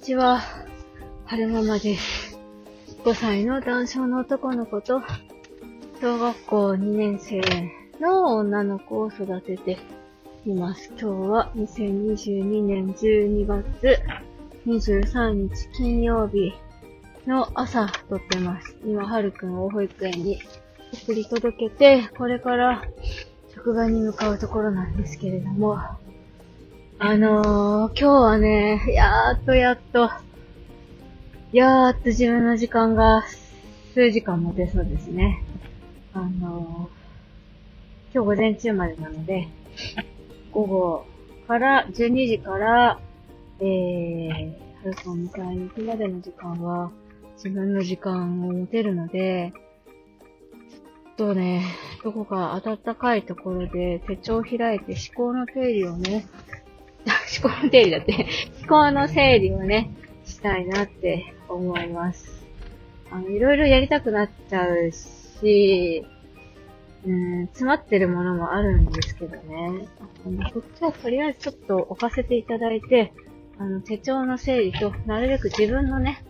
ちは。春ママです。5歳の男性の男の子と、小学校2年生の女の子を育てています。今日は2022年12月23日金曜日の朝撮ってます。今、はるくんを保育園に送り届けて、これから職場に向かうところなんですけれども、あのー、今日はね、やーっとやっと、やーっと自分の時間が数時間持てそうですね。あのー、今日午前中までなので、午後から、12時から、えー、はるかを迎えに行くまでの時間は、自分の時間を持てるので、ちょっとね、どこか暖かいところで手帳を開いて思考の整理をね、思考の整理だって、思考の整理をね、したいなって思います。あの、いろいろやりたくなっちゃうし、うん、詰まってるものもあるんですけどね。あの、こっちはとりあえずちょっと置かせていただいて、あの、手帳の整理と、なるべく自分のね、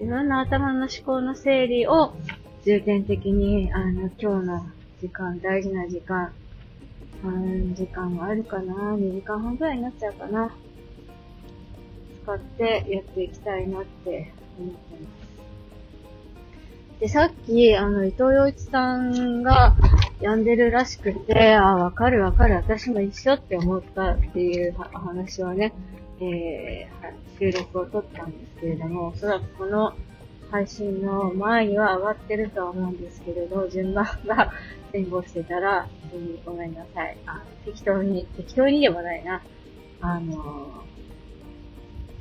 自分の頭の思考の整理を重点的に、あの、今日の時間、大事な時間、3時間はあるかな ?2 時間半くらいになっちゃうかな使ってやっていきたいなって思ってます。で、さっき、あの、伊藤洋一さんが病んでるらしくて、あ、わかるわかる、私も一緒って思ったっていう話をね、えー、収録を撮ったんですけれども、おそらくこの配信の前には上がってるとは思うんですけれど、順番が前後してたら、うんごめんなさい。あ適当に、適当にでもないな。あの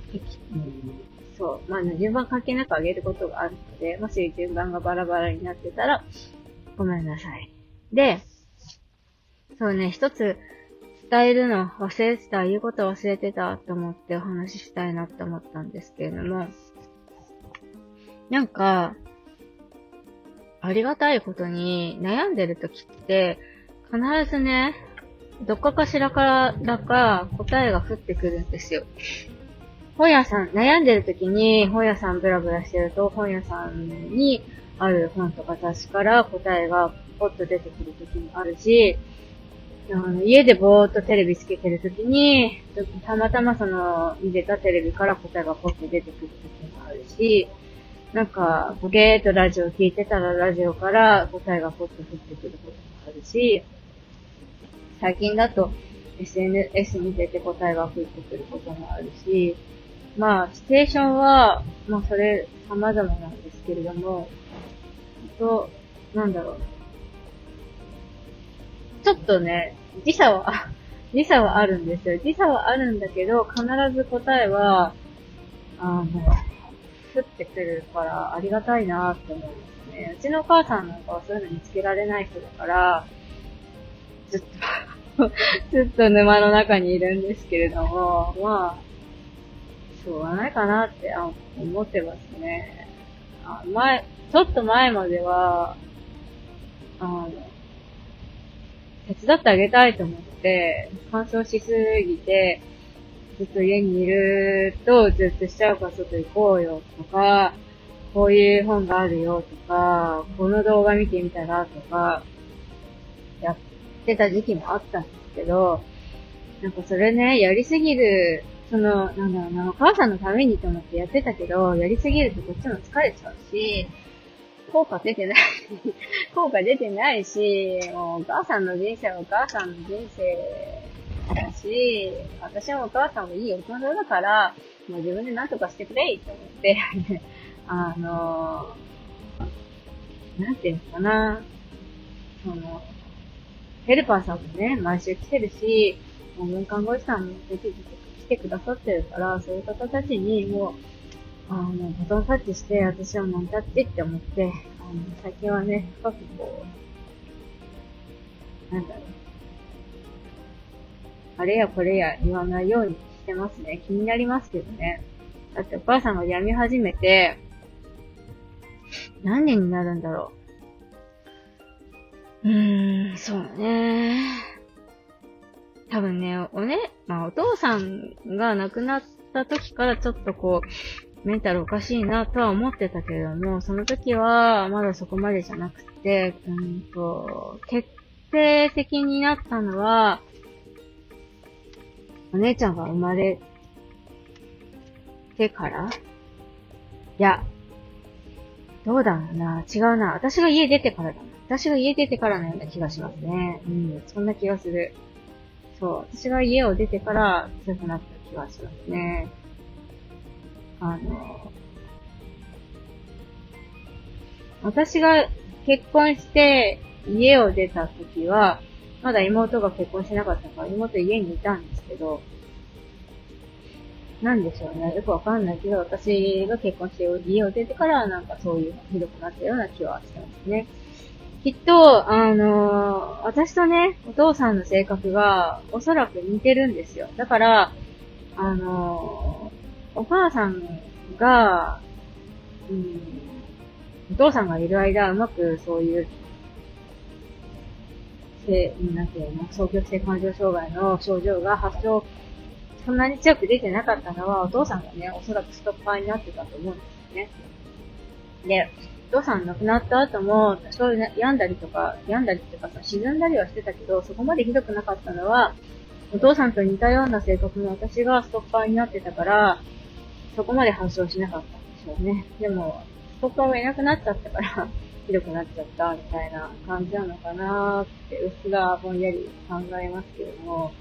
ー、適うんそう、まあ、順番関係なく上げることがあるので、もし順番がバラバラになってたら、ごめんなさい。で、そうね、一つ伝えるの忘れてた、言うこと忘れてたと思ってお話ししたいなって思ったんですけれども、なんか、ありがたいことに悩んでる時って、必ずね、どっかかしらからか答えが降ってくるんですよ。本屋さん、悩んでる時に本屋さんブラブラしてると本屋さんにある本とか雑誌から答えがポッと出てくる時もあるし、あの家でぼーっとテレビつけてる時に、たまたまその見てたテレビから答えがポッと出てくる時もあるし、なんか、ボケーっとラジオ聞いてたらラジオから答えがポッと降ってくることもあるし、最近だと SNS 見てて答えが降ってくることもあるし、まあ、シチュエーションは、まあ、それ、様々なんですけれども、と、なんだろう。ちょっとね、時差は、時差はあるんですよ。時差はあるんだけど、必ず答えは、あの、降ってくるから、ありがたいなって思いますね。うちのお母さんなんかはそういうの見つけられない人だから、ずっと ずっと沼の中にいるんですけれども、まあ、しょうがないかなって思ってますね。あ前、ちょっと前までは、あの、手伝ってあげたいと思って、干渉しすぎて、ずっと家にいると、ずっとしちゃうから外行こうよとか、こういう本があるよとか、この動画見てみたらとか、やってた時期もあったんですけど、なんかそれね、やりすぎる、その、なんだろうな、お母さんのためにと思ってやってたけど、やりすぎるとこっちも疲れちゃうし、効果出てない、効果出てないし、もうお母さんの人生はお母さんの人生だし、私もお母さんもいい大人だから、もう自分で何とかしてくれと思って、あのーなんていうのかな、その、ヘルパーさんもね、毎週来てるし、もう文看護師さんも出てきて来てくださってるから、そういう方たちにもう、あの、バトンタッチして、私はノンタッチって思って、あの、最近はね、深くこう、なんだろう。あれやこれや言わないようにしてますね。気になりますけどね。だってお母さんが病み始めて、何年になるんだろう。うーん、そうね。多分ね、おね、まあお父さんが亡くなった時からちょっとこう、メンタルおかしいなとは思ってたけれども、その時はまだそこまでじゃなくて、うんと、決定的になったのは、お姉ちゃんが生まれてから？いや、どうだろうな。違うな。私が家出てからだ。私が家出てからのような気がしますね。うん、そんな気がする。そう。私が家を出てから強くなった気がしますね。あの、私が結婚して家を出た時は、まだ妹が結婚してなかったから妹家にいたんですけど、なんでしょうね。よくわかんないけど、私が結婚して家を出てからなんかそういうひどくなったような気はしてますね。きっと、あのー、私とね、お父さんの性格がおそらく似てるんですよ。だから、あのー、お母さんが、うん、お父さんがいる間、うまくそういう、せ、なんていうの、双極性感情障害の症状が発症そんなに強く出てなかったのは、お父さんがね、おそらくストッパーになってたと思うんですよね。で、お父さん亡くなった後も、多少病んだりとか、病んだりとかさ、沈んだりはしてたけど、そこまでひどくなかったのは、お父さんと似たような性格の私がストッパーになってたから、そこまで発症しなかったんでしょうね。でも、ストッパーがいなくなっちゃったからひどくなっちゃったみたいな感じなのかなーって、うっすらぼんやり考えますけども、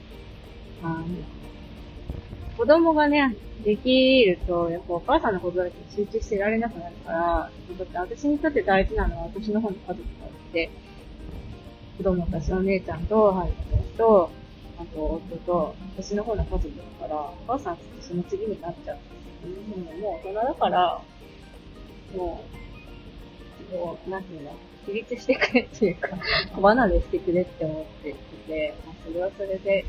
あの、子供がね、できると、やっぱお母さんのことだけ集中してられなくなるから、だって私にとって大事なのは私の方の家族があって、子供たちの姉ちゃんと、はい、私と、あと夫と、私の方の家族だから、お母さんってその次になっちゃう。もう大人だから、もう、もう、なんていうの、自立してくれっていうか、子離れしてくれって思っていて、まあ、それはそれで、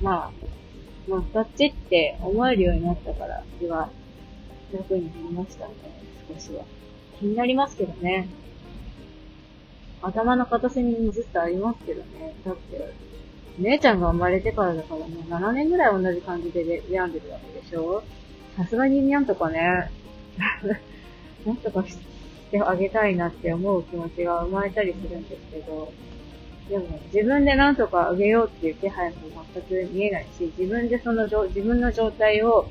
まあ、まあ、そっちって思えるようになったから気は楽になりましたね、少しは。気になりますけどね。頭の片隅にずっとありますけどね。だって、姉ちゃんが生まれてからだからもう7年ぐらい同じ感じで病んでるわけでしょ？さすがになんとかね、なんとかしてあげたいなって思う気持ちが生まれたりするんですけど、でも自分でなんとかあげようっていう気配も全く見えないし、自分でその自分の状態を、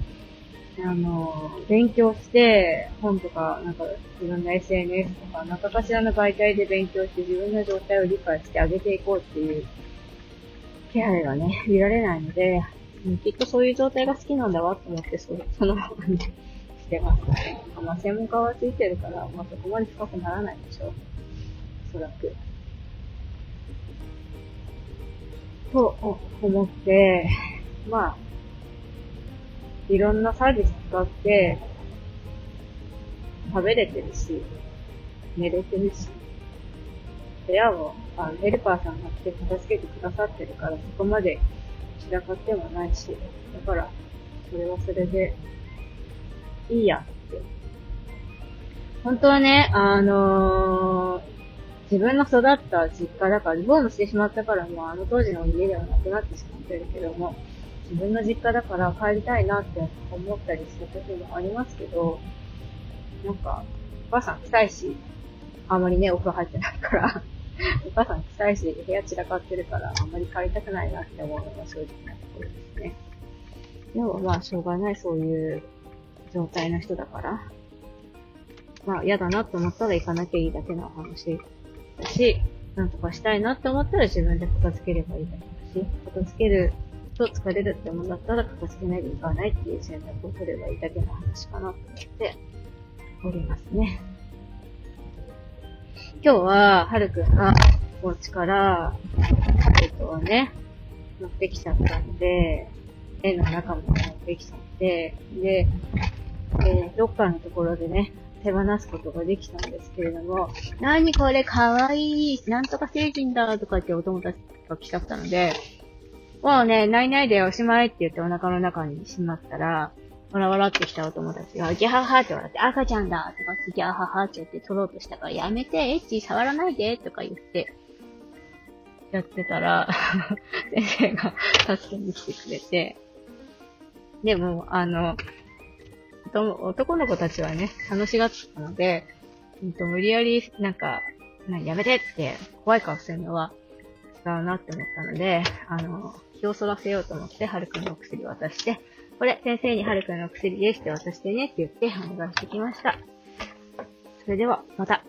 あの、勉強して、本とか、なんか自分の SNS とか、何かしらの媒体で勉強して自分の状態を理解してあげていこうっていう気配がね、見られないので、きっとそういう状態が好きなんだわと思って、そそのしてますね。まあ、専門家はついてるから、まあ、そこまで深くならないでしょう。おそらく。と思って、まあ、いろんなサービス使って、食べれてるし、寝れてるし、部屋も、あ、ヘルパーさんが来て片付けてくださってるから、そこまで散らかってもないし、だから、それはそれで、いいやって。本当はね、あのー、自分の育った実家だから、リフォームしてしまったからもうあの当時の家ではなくなってしまってるけども、自分の実家だから帰りたいなって思ったりする時もありますけど、なんか、お母さん臭いし、あんまりね、お風呂入ってないからお母さん臭いし、部屋散らかってるから、あんまり帰りたくないなって思うのが正直なところですね。でもまあ、しょうがない、そういう状態の人だから。まあ、嫌だなと思ったら行かなきゃいいだけの話だし、なんとかしたいなって思ったら自分で片付ければいいだけだし、片付けると疲れるって思うんだったら片付けないでいかないっていう選択を取ればいいだけの話かなと思っておりますね。今日は、はるくんがお家から、えっとね、持ってきちゃったんで、絵の中も持ってきちゃって、で、えー、ロッカーのところでね、手放すことができたんですけれども、なにこれかわいい、なんとか成人だとかってお友達が来ちゃったので、もうね、ないないでおしまいって言ってお腹の中にしまったら、わらわらってきたお友達が、ギャハハって笑って、赤ちゃんだとかギャハハって言って取ろうとしたから、やめて、エッチ触らないでとか言って、やってたら 先生が助けに来てくれて、でも、あの、と男の子たちはね、楽しがってたので、うんと、無理やり、なんか、なやめてって怖い顔するのは違うなって思ったので、あの、気をそらせようと思って、はるくんのお薬渡して、これ、先生にはるくんの薬ですって渡してねって言ってお願いしてきました。それでは、また。